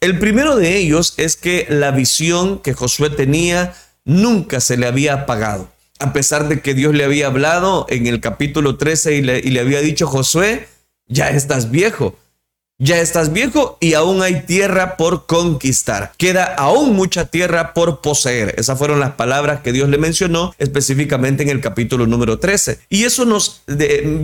El primero de ellos es que la visión que Josué tenía nunca se le había apagado. A pesar de que Dios le había hablado en el capítulo 13 y le, y le había dicho, Josué, ya estás viejo, ya estás viejo y aún hay tierra por conquistar. Queda aún mucha tierra por poseer. Esas fueron las palabras que Dios le mencionó específicamente en el capítulo número 13. Y eso nos,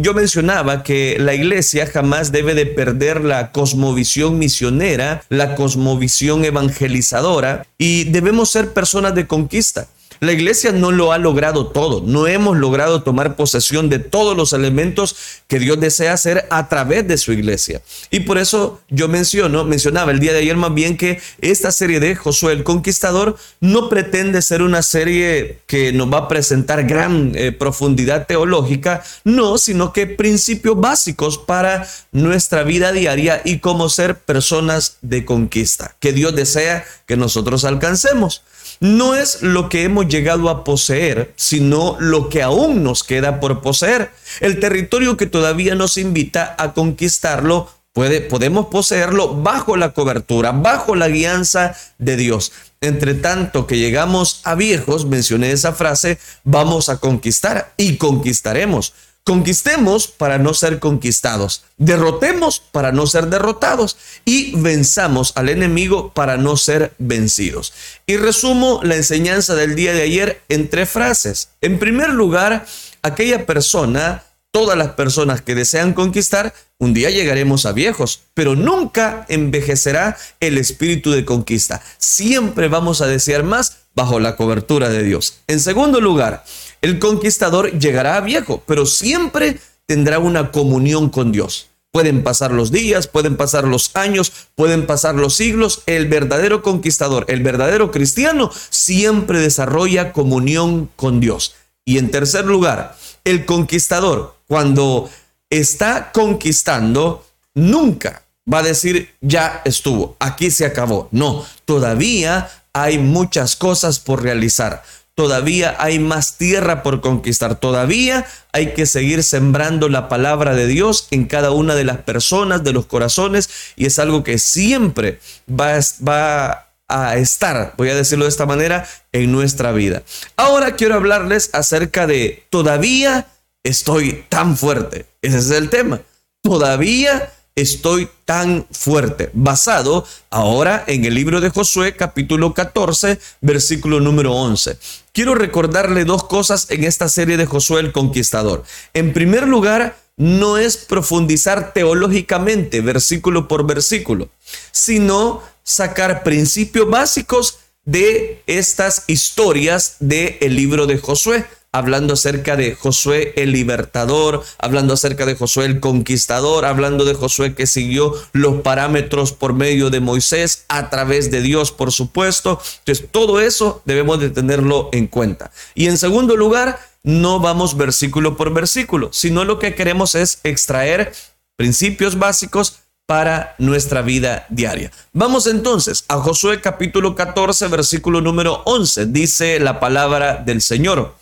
yo mencionaba que la iglesia jamás debe de perder la cosmovisión misionera, la cosmovisión evangelizadora y debemos ser personas de conquista. La iglesia no lo ha logrado todo, no hemos logrado tomar posesión de todos los elementos que Dios desea hacer a través de su iglesia. Y por eso yo menciono, mencionaba el día de ayer más bien que esta serie de Josué el Conquistador no pretende ser una serie que nos va a presentar gran eh, profundidad teológica, no, sino que principios básicos para nuestra vida diaria y cómo ser personas de conquista, que Dios desea que nosotros alcancemos no es lo que hemos llegado a poseer, sino lo que aún nos queda por poseer. El territorio que todavía nos invita a conquistarlo, puede, podemos poseerlo bajo la cobertura, bajo la guianza de Dios. Entre tanto que llegamos a viejos, mencioné esa frase, vamos a conquistar y conquistaremos. Conquistemos para no ser conquistados, derrotemos para no ser derrotados y venzamos al enemigo para no ser vencidos. Y resumo la enseñanza del día de ayer en tres frases. En primer lugar, aquella persona, todas las personas que desean conquistar, un día llegaremos a viejos, pero nunca envejecerá el espíritu de conquista. Siempre vamos a desear más bajo la cobertura de Dios. En segundo lugar, el conquistador llegará a viejo, pero siempre tendrá una comunión con Dios. Pueden pasar los días, pueden pasar los años, pueden pasar los siglos. El verdadero conquistador, el verdadero cristiano, siempre desarrolla comunión con Dios. Y en tercer lugar, el conquistador, cuando está conquistando, nunca va a decir, ya estuvo, aquí se acabó. No, todavía hay muchas cosas por realizar todavía hay más tierra por conquistar, todavía hay que seguir sembrando la palabra de Dios en cada una de las personas, de los corazones, y es algo que siempre va, a estar, voy a decirlo de esta manera, en nuestra vida. Ahora quiero hablarles acerca de todavía estoy tan fuerte. Ese es el tema. Todavía estoy tan fuerte, basado ahora en el libro de Josué capítulo 14, versículo número 11. Quiero recordarle dos cosas en esta serie de Josué el Conquistador. En primer lugar, no es profundizar teológicamente, versículo por versículo, sino sacar principios básicos de estas historias del el libro de Josué hablando acerca de Josué el libertador, hablando acerca de Josué el conquistador, hablando de Josué que siguió los parámetros por medio de Moisés, a través de Dios, por supuesto. Entonces, todo eso debemos de tenerlo en cuenta. Y en segundo lugar, no vamos versículo por versículo, sino lo que queremos es extraer principios básicos para nuestra vida diaria. Vamos entonces a Josué capítulo 14, versículo número 11. Dice la palabra del Señor.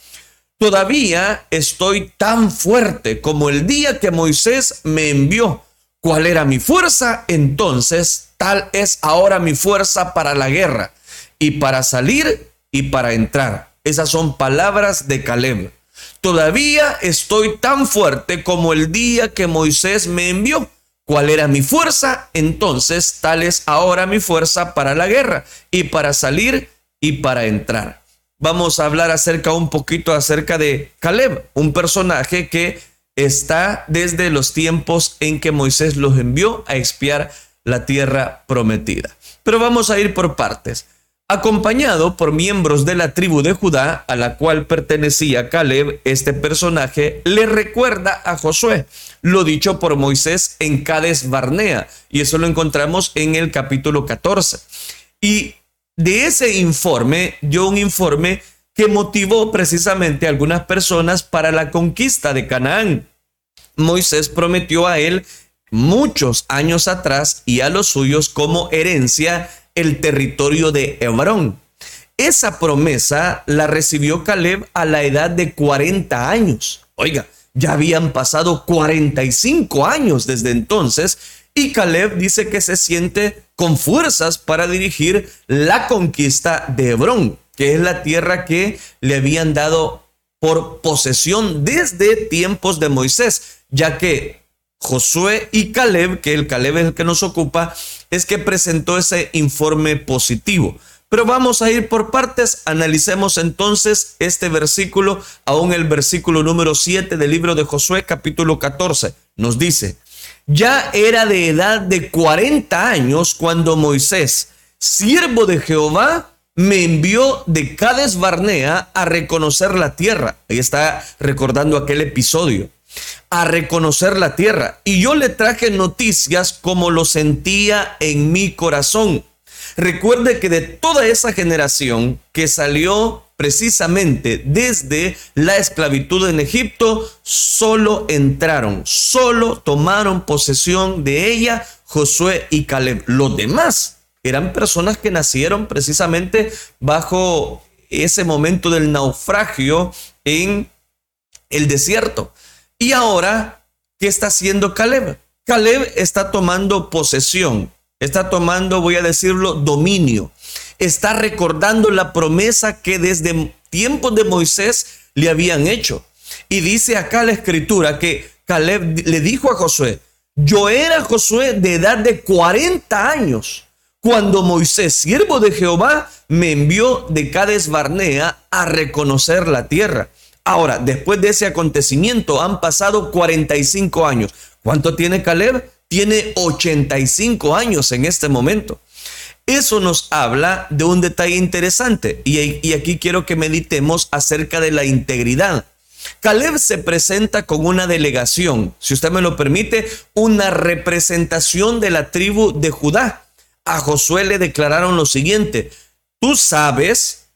Todavía estoy tan fuerte como el día que Moisés me envió. ¿Cuál era mi fuerza? Entonces, tal es ahora mi fuerza para la guerra y para salir y para entrar. Esas son palabras de Caleb. Todavía estoy tan fuerte como el día que Moisés me envió. ¿Cuál era mi fuerza? Entonces, tal es ahora mi fuerza para la guerra y para salir y para entrar vamos a hablar acerca un poquito acerca de Caleb, un personaje que está desde los tiempos en que Moisés los envió a expiar la tierra prometida. Pero vamos a ir por partes. Acompañado por miembros de la tribu de Judá, a la cual pertenecía Caleb, este personaje le recuerda a Josué lo dicho por Moisés en Cades Barnea, y eso lo encontramos en el capítulo 14. Y de ese informe, yo un informe que motivó precisamente a algunas personas para la conquista de Canaán. Moisés prometió a él muchos años atrás y a los suyos como herencia el territorio de Hebrón. Esa promesa la recibió Caleb a la edad de 40 años. Oiga, ya habían pasado 45 años desde entonces Y Caleb dice que se siente con fuerzas para dirigir la conquista de Hebrón, que es la tierra que le habían dado por posesión desde tiempos de Moisés, ya que Josué y Caleb, que el Caleb es el que nos ocupa, es que presentó ese informe positivo. Pero vamos a ir por partes, analicemos entonces este versículo, aún el versículo número 7 del libro de Josué capítulo 14. Nos dice, ya era de edad de 40 años cuando Moisés, siervo de Jehová, me envió de Cades Barnea a reconocer la tierra. Ahí está recordando aquel episodio. A reconocer la tierra. Y yo le traje noticias como lo sentía en mi corazón. Recuerde que de toda esa generación que salió precisamente desde la esclavitud en Egipto, solo entraron, solo tomaron posesión de ella Josué y Caleb. Los demás eran personas que nacieron precisamente bajo ese momento del naufragio en el desierto. Y ahora, ¿qué está haciendo Caleb? Caleb está tomando posesión, está tomando, voy a decirlo, dominio. Está recordando la promesa que desde tiempos de Moisés le habían hecho. Y dice acá la escritura que Caleb le dijo a Josué, yo era Josué de edad de 40 años cuando Moisés, siervo de Jehová, me envió de Cades Barnea a reconocer la tierra. Ahora, después de ese acontecimiento han pasado 45 años. ¿Cuánto tiene Caleb? Tiene 85 años en este momento. Eso nos habla de un detalle interesante y, aquí quiero que meditemos acerca de la integridad. Caleb se presenta con una delegación, si usted me lo permite, una representación de la tribu de Judá a Josué le declararon lo siguiente, tú sabes,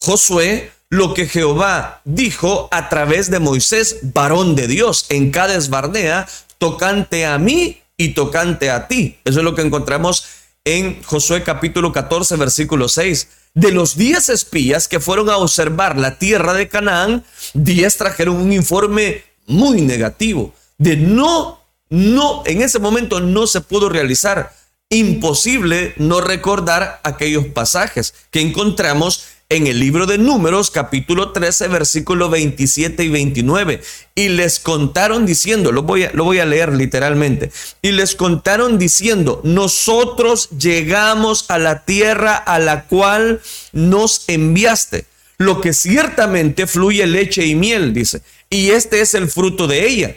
Josué, lo que Jehová dijo a través de Moisés, varón de Dios, en Cades Barnea, tocante a mí y tocante a ti. Eso es lo que encontramos en Josué capítulo 14, versículo 6. De los diez espías que fueron a observar la tierra de Canaán, diez trajeron un informe muy negativo de no, no, en ese momento no se pudo realizar imposible no recordar aquellos pasajes que encontramos en el libro de Números, capítulo 13, versículo 27 y 29. Y les contaron diciendo, lo voy, a, lo voy a leer literalmente, y les contaron diciendo, nosotros llegamos a la tierra a la cual nos enviaste, lo que ciertamente fluye leche y miel, dice, y este es el fruto de ella.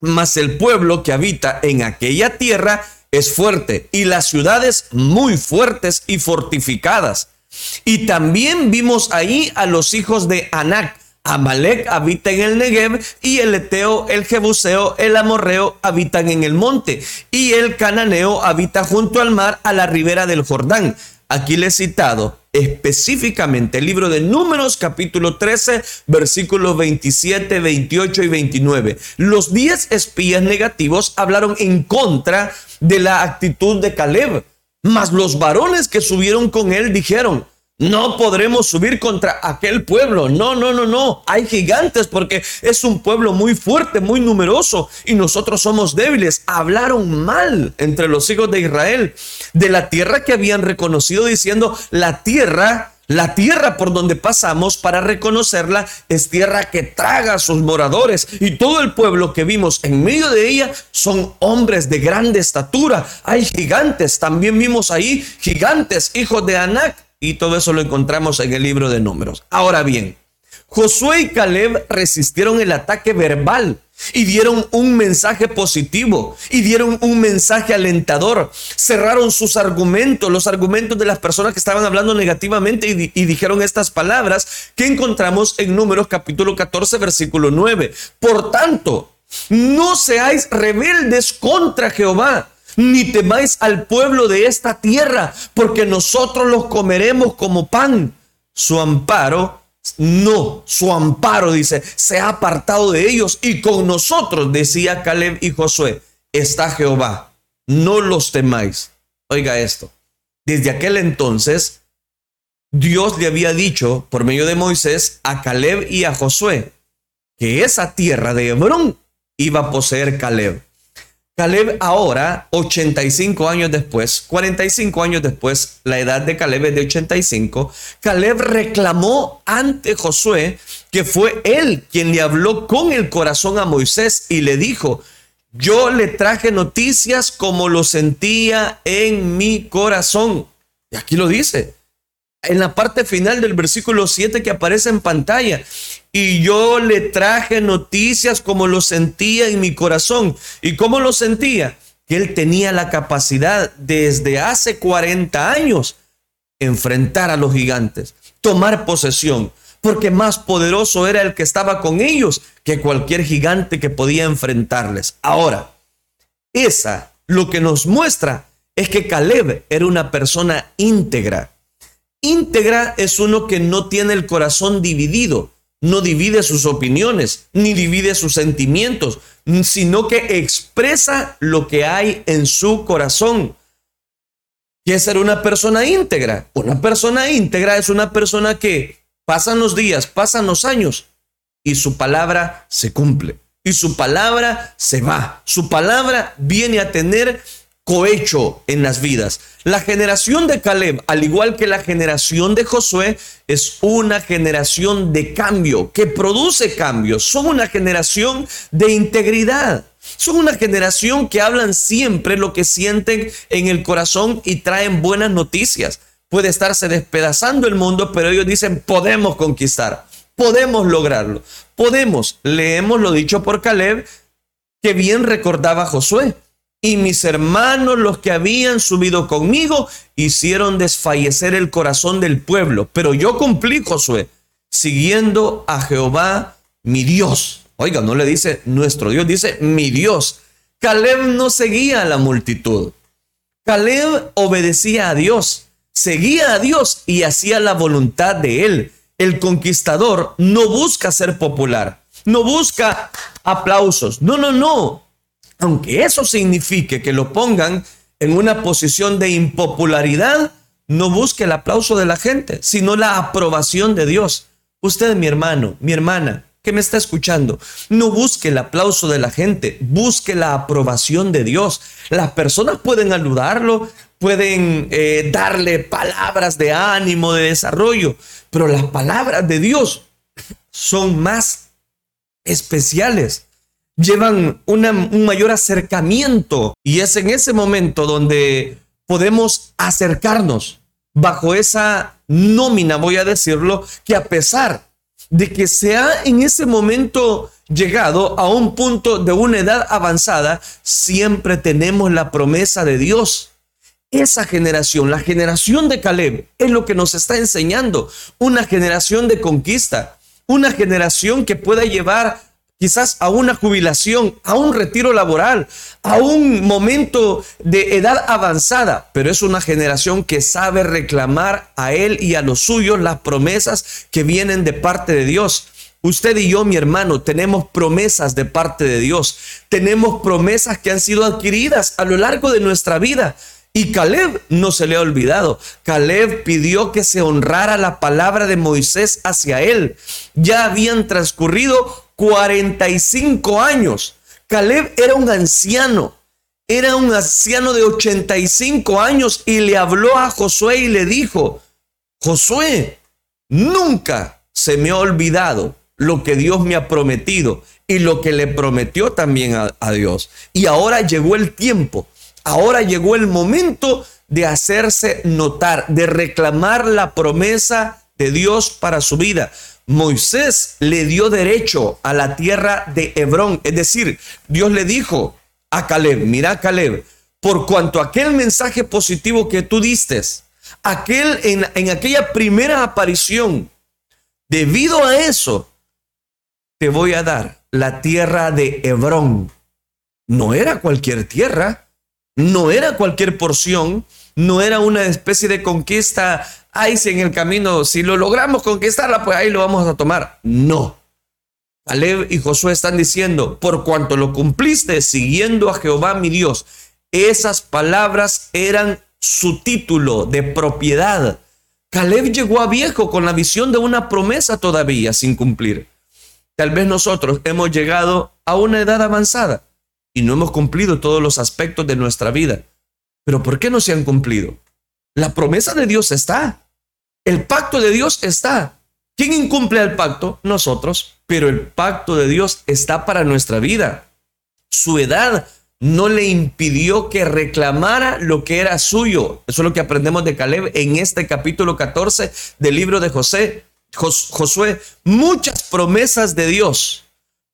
Mas el pueblo que habita en aquella tierra es fuerte y las ciudades muy fuertes y fortificadas. Y también vimos ahí a los hijos de Anac. Amalek habita en el Negev y el Eteo, el Jebuseo, el Amorreo habitan en el monte y el Cananeo habita junto al mar a la ribera del Jordán. Aquí le he citado específicamente el libro de Números capítulo 13 versículos 27, 28 y 29. Los 10 espías negativos hablaron en contra de la actitud de Caleb, mas los varones que subieron con él dijeron, no podremos subir contra aquel pueblo. No, no, no, no. Hay gigantes porque es un pueblo muy fuerte, muy numeroso y nosotros somos débiles. Hablaron mal entre los hijos de Israel de la tierra que habían reconocido diciendo la tierra la tierra por donde pasamos para reconocerla es tierra que traga a sus moradores y todo el pueblo que vimos en medio de ella son hombres de grande estatura. Hay gigantes, también vimos ahí gigantes, hijos de Anac y todo eso lo encontramos en el libro de números. Ahora bien, Josué y Caleb resistieron el ataque verbal y dieron un mensaje positivo y dieron un mensaje alentador. Cerraron sus argumentos, los argumentos de las personas que estaban hablando negativamente y, dijeron estas palabras que encontramos en Números capítulo 14 versículo 9. Por tanto, no seáis rebeldes contra Jehová ni temáis al pueblo de esta tierra, porque nosotros los comeremos como pan. Su amparo, no, su amparo, dice, se ha apartado de ellos y con nosotros, decía Caleb y Josué, está Jehová, no los temáis. Oiga esto, desde aquel entonces, Dios le había dicho por medio de Moisés a Caleb y a Josué que esa tierra de Hebrón iba a poseer Caleb. Caleb ahora, 85 años después, 45 años después, la edad de Caleb es de 85, Caleb reclamó ante Josué que fue él quien le habló con el corazón a Moisés y le dijo, yo le traje noticias como lo sentía en mi corazón. Y aquí lo dice, en la parte final del versículo 7 que aparece en pantalla. Y yo le traje noticias como lo sentía en mi corazón. ¿Y cómo lo sentía? Que él tenía la capacidad desde hace 40 años enfrentar a los gigantes, tomar posesión, porque más poderoso era el que estaba con ellos que cualquier gigante que podía enfrentarles. Ahora, esa lo que nos muestra es que Caleb era una persona íntegra Íntegra es uno que no tiene el corazón dividido, no divide sus opiniones, ni divide sus sentimientos, sino que expresa lo que hay en su corazón. ¿Qué es ser una persona íntegra? Una persona íntegra es una persona que pasan los días, pasan los años y su palabra se cumple. Y su palabra se va. Su palabra viene a tener cohecho en las vidas. La generación de Caleb, al igual que la generación de Josué, es una generación de cambio, que produce cambios. Son una generación de integridad. Son una generación que hablan siempre lo que sienten en el corazón y traen buenas noticias. Puede estarse despedazando el mundo, pero ellos dicen, podemos conquistar, podemos lograrlo, podemos. Leemos lo dicho por Caleb, que bien recordaba Josué y mis hermanos, los que habían subido conmigo, hicieron desfallecer el corazón del pueblo. Pero yo cumplí, Josué, siguiendo a Jehová, mi Dios. Oiga, no le dice nuestro Dios, dice mi Dios. Caleb no seguía a la multitud. Caleb obedecía a Dios, seguía a Dios y hacía la voluntad de él. El conquistador no busca ser popular, no busca aplausos. No, no, no aunque eso signifique que lo pongan en una posición de impopularidad, no busque el aplauso de la gente, sino la aprobación de Dios. Usted, mi hermano, mi hermana, que me está escuchando, no busque el aplauso de la gente, busque la aprobación de Dios. Las personas pueden aludarlo, pueden eh, darle palabras de ánimo, de desarrollo, pero las palabras de Dios son más especiales llevan un mayor acercamiento y es en ese momento donde podemos acercarnos bajo esa nómina, voy a decirlo, que a pesar de que se ha en ese momento llegado a un punto de una edad avanzada, siempre tenemos la promesa de Dios. Esa generación, la generación de Caleb, es lo que nos está enseñando. Una generación de conquista, una generación que pueda llevar quizás a una jubilación, a un retiro laboral, a un momento de edad avanzada, pero es una generación que sabe reclamar a él y a los suyos las promesas que vienen de parte de Dios. Usted y yo, mi hermano, tenemos promesas de parte de Dios. Tenemos promesas que han sido adquiridas a lo largo de nuestra vida. Y Caleb no se le ha olvidado. Caleb pidió que se honrara la palabra de Moisés hacia él. Ya habían transcurrido 45 años. Caleb era un anciano, era un anciano de 85 años y le habló a Josué y le dijo, Josué, nunca se me ha olvidado lo que Dios me ha prometido y lo que le prometió también a, Dios. Y ahora llegó el tiempo, ahora llegó el momento de hacerse notar, de reclamar la promesa de Dios para su vida. Moisés le dio derecho a la tierra de Hebrón. Es decir, Dios le dijo a Caleb, mira Caleb, por cuanto aquel mensaje positivo que tú diste, aquel en, en aquella primera aparición, debido a eso, te voy a dar la tierra de Hebrón. No era cualquier tierra, no era cualquier porción, no era una especie de conquista ay, si en el camino, si lo logramos conquistarla, pues ahí lo vamos a tomar. No. Caleb y Josué están diciendo, por cuanto lo cumpliste siguiendo a Jehová mi Dios, esas palabras eran su título de propiedad. Caleb llegó a viejo con la visión de una promesa todavía sin cumplir. Tal vez nosotros hemos llegado a una edad avanzada y no hemos cumplido todos los aspectos de nuestra vida. Pero ¿por qué no se han cumplido? La promesa de Dios está. El pacto de Dios está. ¿Quién incumple el pacto? Nosotros. Pero el pacto de Dios está para nuestra vida. Su edad no le impidió que reclamara lo que era suyo. Eso es lo que aprendemos de Caleb en este capítulo 14 del libro de José. Josué, muchas promesas de Dios,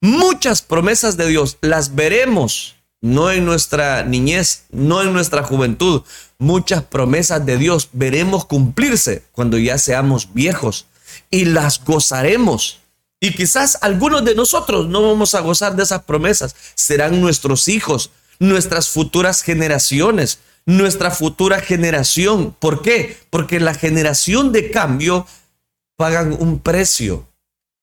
muchas promesas de Dios, las veremos, no en nuestra niñez, no en nuestra juventud, muchas promesas de Dios veremos cumplirse cuando ya seamos viejos y las gozaremos. Y quizás algunos de nosotros no vamos a gozar de esas promesas, serán nuestros hijos, nuestras futuras generaciones, nuestra futura generación. ¿Por qué? Porque la generación de cambio pagan un precio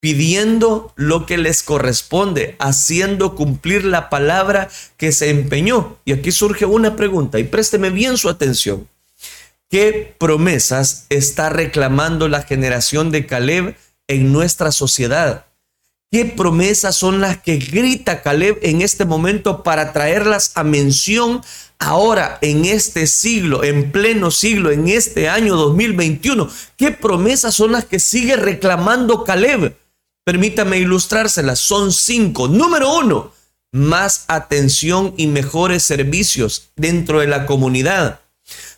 pidiendo lo que les corresponde, haciendo cumplir la palabra que se empeñó. Y aquí surge una pregunta y présteme bien su atención. ¿Qué promesas está reclamando la generación de Caleb en nuestra sociedad? ¿Qué promesas son las que grita Caleb en este momento para traerlas a mención ahora en este siglo, en pleno siglo, en este año 2021? ¿Qué promesas son las que sigue reclamando Caleb? Permítame ilustrárselas. Son cinco. Número uno, más atención y mejores servicios dentro de la comunidad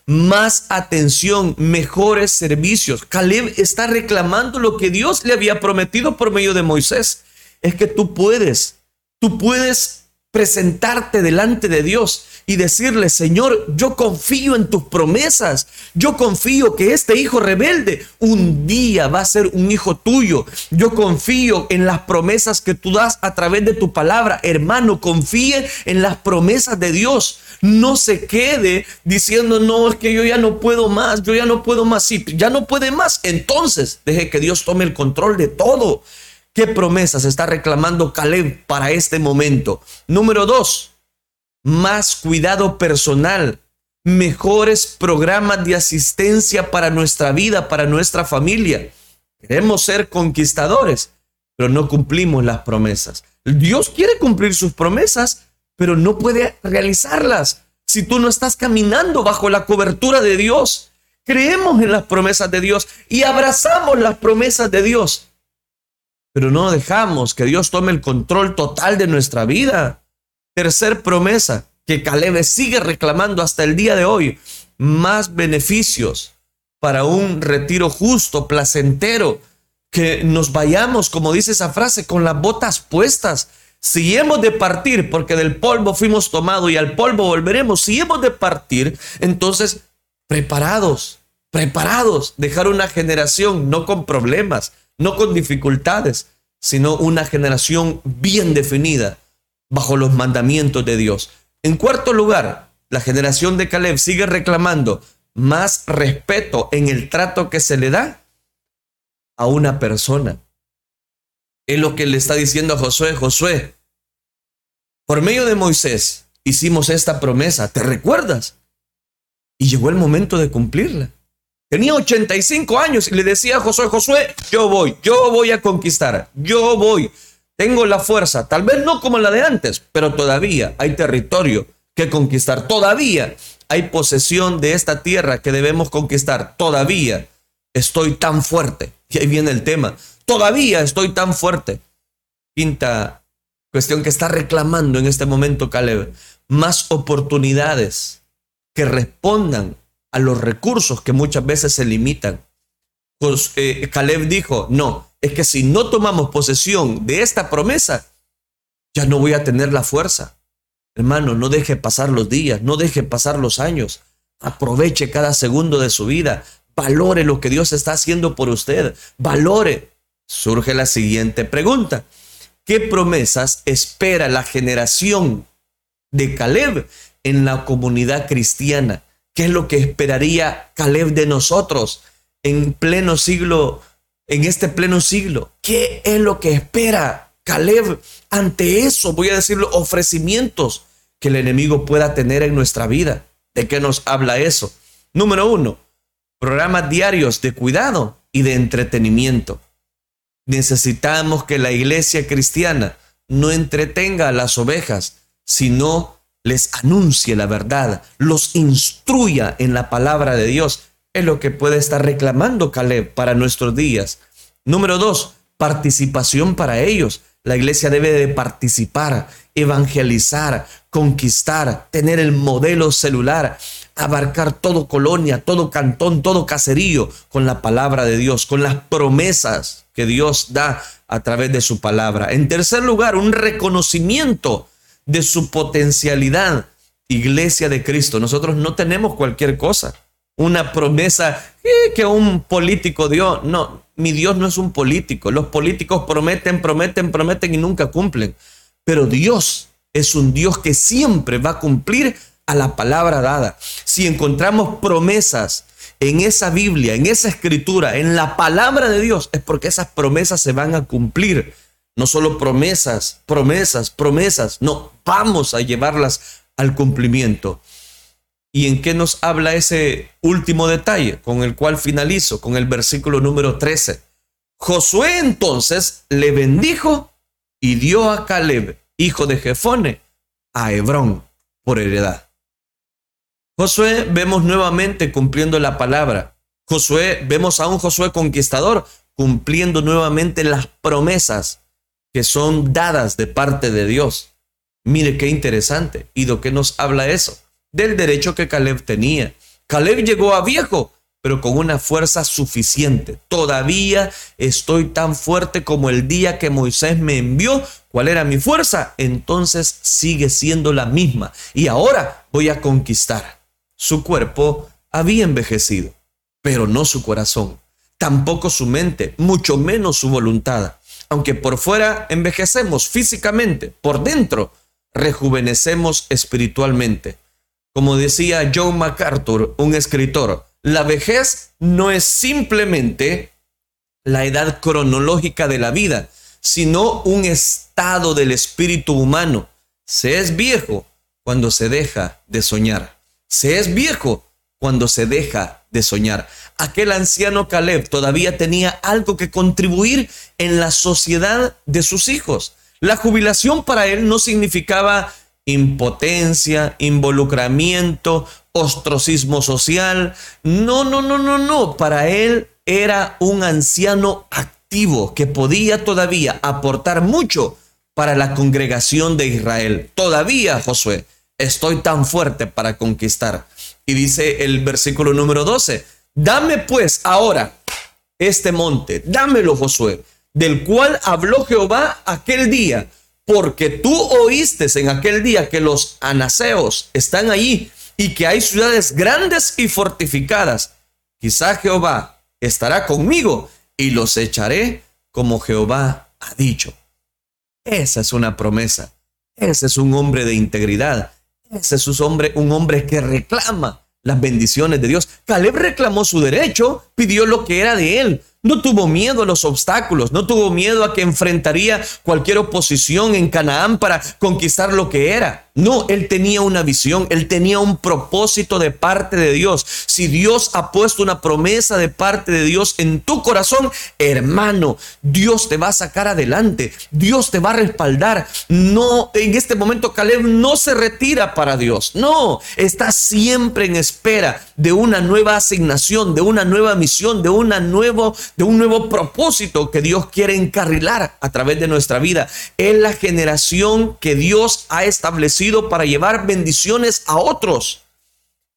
más atención, mejores servicios. Caleb está reclamando lo que Dios le había prometido por medio de Moisés. Es que tú puedes, tú puedes presentarte delante de Dios y decirle, Señor, yo confío en tus promesas, yo confío que este hijo rebelde un día va a ser un hijo tuyo, yo confío en las promesas que tú das a través de tu palabra, hermano, confíe en las promesas de Dios, no se quede diciendo, no, es que yo ya no puedo más, yo ya no puedo más, sí, ya no puede más, entonces deje que Dios tome el control de todo. ¿Qué promesas está reclamando Caleb para este momento? Número dos, más cuidado personal, mejores programas de asistencia para nuestra vida, para nuestra familia. Queremos ser conquistadores, pero no cumplimos las promesas. Dios quiere cumplir sus promesas, pero no puede realizarlas si tú no estás caminando bajo la cobertura de Dios. Creemos en las promesas de Dios y abrazamos las promesas de Dios, pero no dejamos que Dios tome el control total de nuestra vida. Tercer promesa que Caleb sigue reclamando hasta el día de hoy, más beneficios para un retiro justo, placentero, que nos vayamos, como dice esa frase, con las botas puestas. Si hemos de partir, porque del polvo fuimos tomados y al polvo volveremos, si hemos de partir, entonces preparados, preparados, dejar una generación no con problemas, no con dificultades, sino una generación bien definida, bajo los mandamientos de Dios. En cuarto lugar, la generación de Caleb sigue reclamando más respeto en el trato que se le da a una persona. Es lo que le está diciendo a Josué, Josué, por medio de Moisés hicimos esta promesa, ¿te recuerdas? Y llegó el momento de cumplirla. Tenía 85 años y le decía a Josué, Josué, yo voy, yo voy a conquistar, yo voy. Tengo la fuerza, tal vez no como la de antes, pero todavía hay territorio que conquistar. Todavía hay posesión de esta tierra que debemos conquistar. Todavía estoy tan fuerte. Y ahí viene el tema. Todavía estoy tan fuerte. Quinta cuestión que está reclamando en este momento Caleb. Más oportunidades que respondan a los recursos que muchas veces se limitan. Pues, Caleb dijo, no, es que si no tomamos posesión de esta promesa, ya no voy a tener la fuerza. Hermano, no deje pasar los días, no deje pasar los años. Aproveche cada segundo de su vida. Valore lo que Dios está haciendo por usted. Valore. Surge la siguiente pregunta. ¿Qué promesas espera la generación de Caleb en la comunidad cristiana? ¿Qué es lo que esperaría Caleb de nosotros en pleno siglo en este pleno siglo. ¿Qué es lo que espera Caleb ante eso? Voy a decirlo, ofrecimientos que el enemigo pueda tener en nuestra vida. ¿De qué nos habla eso? Número uno, programas diarios de cuidado y de entretenimiento. Necesitamos que la iglesia cristiana no entretenga a las ovejas, sino les anuncie la verdad, los instruya en la palabra de Dios. Es lo que puede estar reclamando Caleb para nuestros días. Número dos, participación para ellos. La iglesia debe de participar, evangelizar, conquistar, tener el modelo celular, abarcar todo colonia, todo cantón, todo caserío con la palabra de Dios, con las promesas que Dios da a través de su palabra. En tercer lugar, un reconocimiento de su potencialidad. Iglesia de Cristo, nosotros no tenemos cualquier cosa, una promesa que un político dio. No, mi Dios no es un político. Los políticos prometen, prometen, prometen y nunca cumplen. Pero Dios es un Dios que siempre va a cumplir a la palabra dada. Si encontramos promesas en esa Biblia, en esa escritura, en la palabra de Dios, es porque esas promesas se van a cumplir. No solo promesas, promesas, promesas. No, vamos a llevarlas al cumplimiento. ¿Y en qué nos habla ese último detalle con el cual finalizo, con el versículo número 13? Josué entonces le bendijo y dio a Caleb, hijo de Jefone, a Hebrón por heredad. Josué vemos nuevamente cumpliendo la palabra. Josué, vemos a un Josué conquistador cumpliendo nuevamente las promesas que son dadas de parte de Dios. Mire qué interesante. ¿Y de qué nos habla eso? Del derecho que Caleb tenía. Caleb llegó a viejo, pero con una fuerza suficiente. Todavía estoy tan fuerte como el día que Moisés me envió. ¿Cuál era mi fuerza? Entonces sigue siendo la misma. Y ahora voy a conquistar. Su cuerpo había envejecido, pero no su corazón, tampoco su mente, mucho menos su voluntad. Aunque por fuera envejecemos físicamente, por dentro rejuvenecemos espiritualmente. Como decía John MacArthur, un escritor, la vejez no es simplemente la edad cronológica de la vida, sino un estado del espíritu humano. Se es viejo cuando se deja de soñar. Se es viejo cuando se deja de soñar. Aquel anciano Caleb todavía tenía algo que contribuir en la sociedad de sus hijos. La jubilación para él no significaba impotencia, involucramiento, ostracismo social. No, no, no, no, no. Para él era un anciano activo que podía todavía aportar mucho para la congregación de Israel. Todavía, Josué, estoy tan fuerte para conquistar. Y dice el versículo número 12, dame pues ahora este monte, dámelo Josué, del cual habló Jehová aquel día, porque tú oíste en aquel día que los anaseos están allí y que hay ciudades grandes y fortificadas. Quizá Jehová estará conmigo y los echaré como Jehová ha dicho. Esa es una promesa. Ese es un hombre de integridad. Ese es un hombre, un hombre que reclama las bendiciones de Dios. Caleb reclamó su derecho, pidió lo que era de él, no tuvo miedo a los obstáculos, no tuvo miedo a que enfrentaría cualquier oposición en Canaán para conquistar lo que era. No, él tenía una visión, él tenía un propósito de parte de Dios. Si Dios ha puesto una promesa de parte de Dios en tu corazón, hermano, Dios te va a sacar adelante, Dios te va a respaldar. No, en este momento Caleb no se retira para Dios, no, está siempre en espera de una nueva asignación, de una nueva misión, de una nuevo de un nuevo propósito que Dios quiere encarrilar a través de nuestra vida. Es la generación que Dios ha establecido para llevar bendiciones a otros.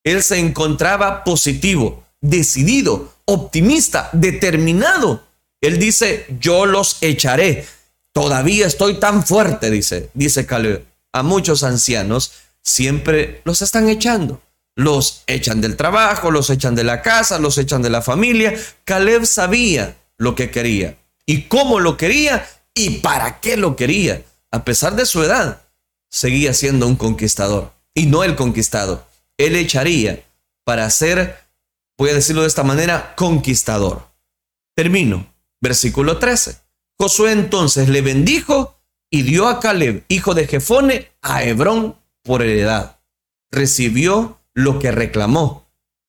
Él se encontraba positivo, decidido, optimista, determinado. Él dice, yo los echaré. Todavía estoy tan fuerte, dice, dice Caleb. A muchos ancianos siempre los están echando. Los echan del trabajo, los echan de la casa, los echan de la familia. Caleb sabía lo que quería y cómo lo quería y para qué lo quería. A pesar de su edad, seguía siendo un conquistador y no el conquistado. Él echaría para ser, voy a decirlo de esta manera, conquistador. Termino. Versículo 13. Josué entonces le bendijo y dio a Caleb, hijo de Jefone, a Hebrón por heredad. Recibió lo que reclamó.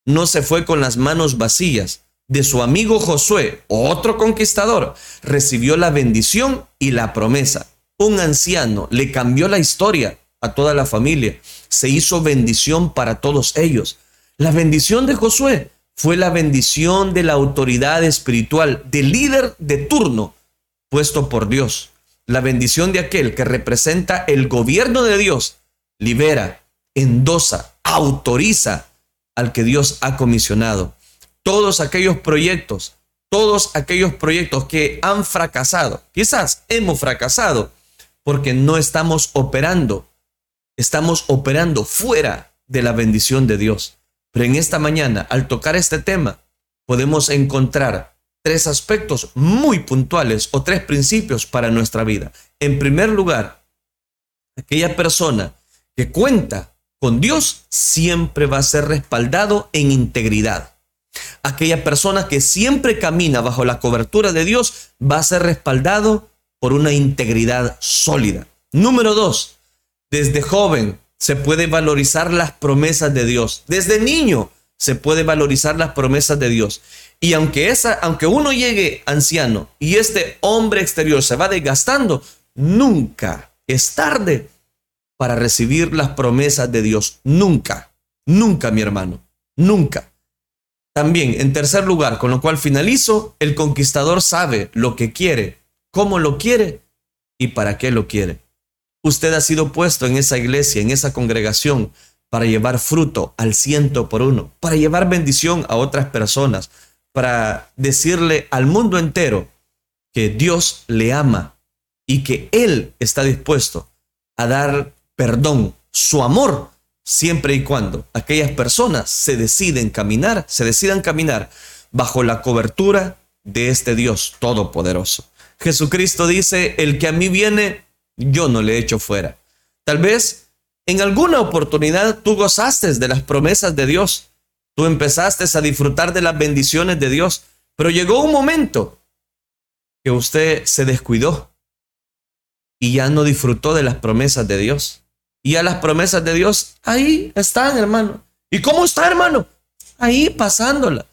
No se fue con las manos vacías. De su amigo Josué, otro conquistador, recibió la bendición y la promesa. Un anciano le cambió la historia a toda la familia, se hizo bendición para todos ellos. La bendición de Josué fue la bendición de la autoridad espiritual, del líder de turno puesto por Dios. La bendición de aquel que representa el gobierno de Dios, libera, endosa, autoriza al que Dios ha comisionado. Todos aquellos proyectos, todos aquellos proyectos que han fracasado, quizás hemos fracasado porque no estamos operando, estamos operando fuera de la bendición de Dios. Pero en esta mañana, al tocar este tema, podemos encontrar tres aspectos muy puntuales o tres principios para nuestra vida. En primer lugar, aquella persona que cuenta con Dios siempre va a ser respaldado en integridad. Aquella persona que siempre camina bajo la cobertura de Dios va a ser respaldado por una integridad sólida. Número dos, desde joven se puede valorizar las promesas de Dios. Desde niño se puede valorizar las promesas de Dios. Y aunque, esa, aunque uno llegue anciano y este hombre exterior se va desgastando, nunca es tarde para recibir las promesas de Dios. Nunca, nunca, mi hermano, nunca. También, en tercer lugar, con lo cual finalizo, el conquistador sabe lo que quiere, cómo lo quiere y para qué lo quiere. Usted ha sido puesto en esa iglesia, en esa congregación, para llevar fruto al ciento por uno, para llevar bendición a otras personas, para decirle al mundo entero que Dios le ama y que Él está dispuesto a dar perdón, su amor, siempre y cuando aquellas personas se deciden caminar, se decidan caminar bajo la cobertura de este Dios todopoderoso. Jesucristo dice, el que a mí viene, yo no le echo fuera. Tal vez en alguna oportunidad tú gozaste de las promesas de Dios, tú empezaste a disfrutar de las bendiciones de Dios, pero llegó un momento que usted se descuidó y ya no disfrutó de las promesas de Dios. Y a las promesas de Dios, ahí están, hermano. ¿Y cómo está, hermano? Ahí pasándola.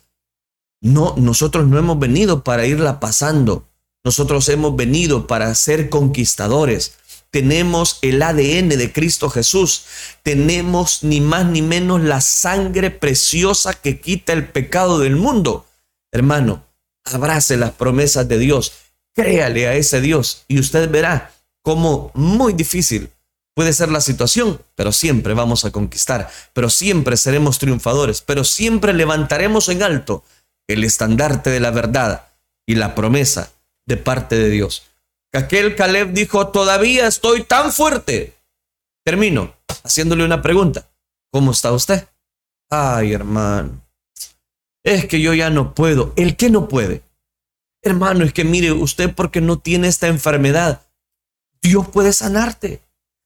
No, nosotros no hemos venido para irla pasando. Nosotros hemos venido para ser conquistadores. Tenemos el ADN de Cristo Jesús. Tenemos ni más ni menos la sangre preciosa que quita el pecado del mundo. Hermano, abrace las promesas de Dios. Créale a ese Dios y usted verá cómo muy difícil puede ser la situación, pero siempre vamos a conquistar, pero siempre seremos triunfadores, pero siempre levantaremos en alto el estandarte de la verdad y la promesa de parte de Dios. Aquel Caleb dijo, todavía estoy tan fuerte. Termino haciéndole una pregunta. ¿Cómo está usted? Ay, hermano. Es que yo ya no puedo. ¿El qué no puede? Hermano, es que mire, usted porque no tiene esta enfermedad, Dios puede sanarte.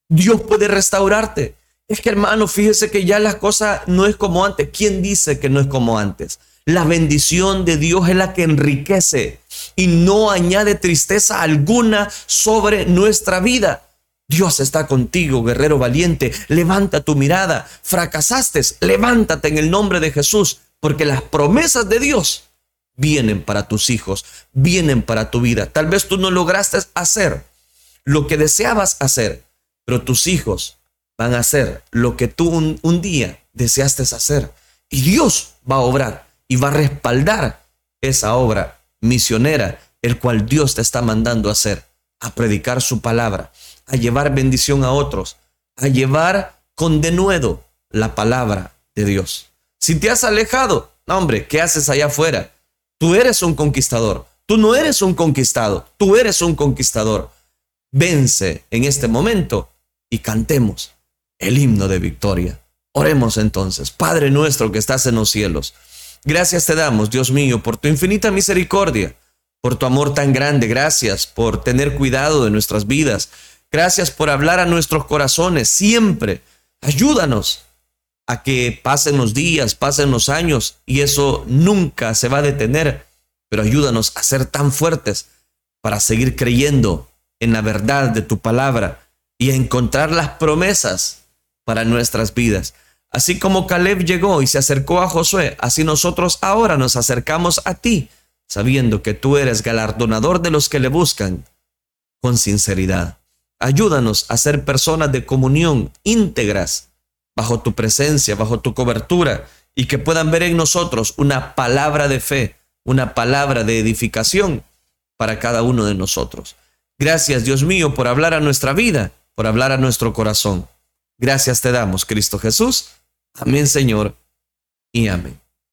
Dios puede restaurarte. Es que hermano, fíjese que ya la cosa no es como antes. ¿Quién dice que no es como antes? La bendición de Dios es la que enriquece y no añade tristeza alguna sobre nuestra vida. Dios está contigo, guerrero valiente. Levanta tu mirada. Fracasaste, levántate en el nombre de Jesús, porque las promesas de Dios vienen para tus hijos, vienen para tu vida. Tal vez tú no lograste hacer lo que deseabas hacer, pero tus hijos van a hacer lo que tú un, día deseaste hacer. Y Dios va a obrar y va a respaldar esa obra misionera, el cual Dios te está mandando a hacer, a predicar su palabra, a llevar bendición a otros, a llevar con denuedo la palabra de Dios. Si te has alejado, hombre, ¿qué haces allá afuera? Tú eres un conquistador, tú no eres un conquistado, tú eres un conquistador. Vence en este momento y cantemos el himno de victoria. Oremos entonces, Padre nuestro que estás en los cielos Gracias te damos, Dios mío, por tu infinita misericordia, por tu amor tan grande. Gracias por tener cuidado de nuestras vidas. Gracias por hablar a nuestros corazones siempre. Ayúdanos a que pasen los días, pasen los años y eso nunca se va a detener. Pero ayúdanos a ser tan fuertes para seguir creyendo en la verdad de tu palabra y encontrar las promesas para nuestras vidas. Así como Caleb llegó y se acercó a Josué, así nosotros ahora nos acercamos a ti, sabiendo que tú eres galardonador de los que le buscan con sinceridad. Ayúdanos a ser personas de comunión íntegras bajo tu presencia, bajo tu cobertura, y que puedan ver en nosotros una palabra de fe, una palabra de edificación para cada uno de nosotros. Gracias, Dios mío, por hablar a nuestra vida, por hablar a nuestro corazón. Gracias te damos, Cristo Jesús. Amén, Señor, y amén.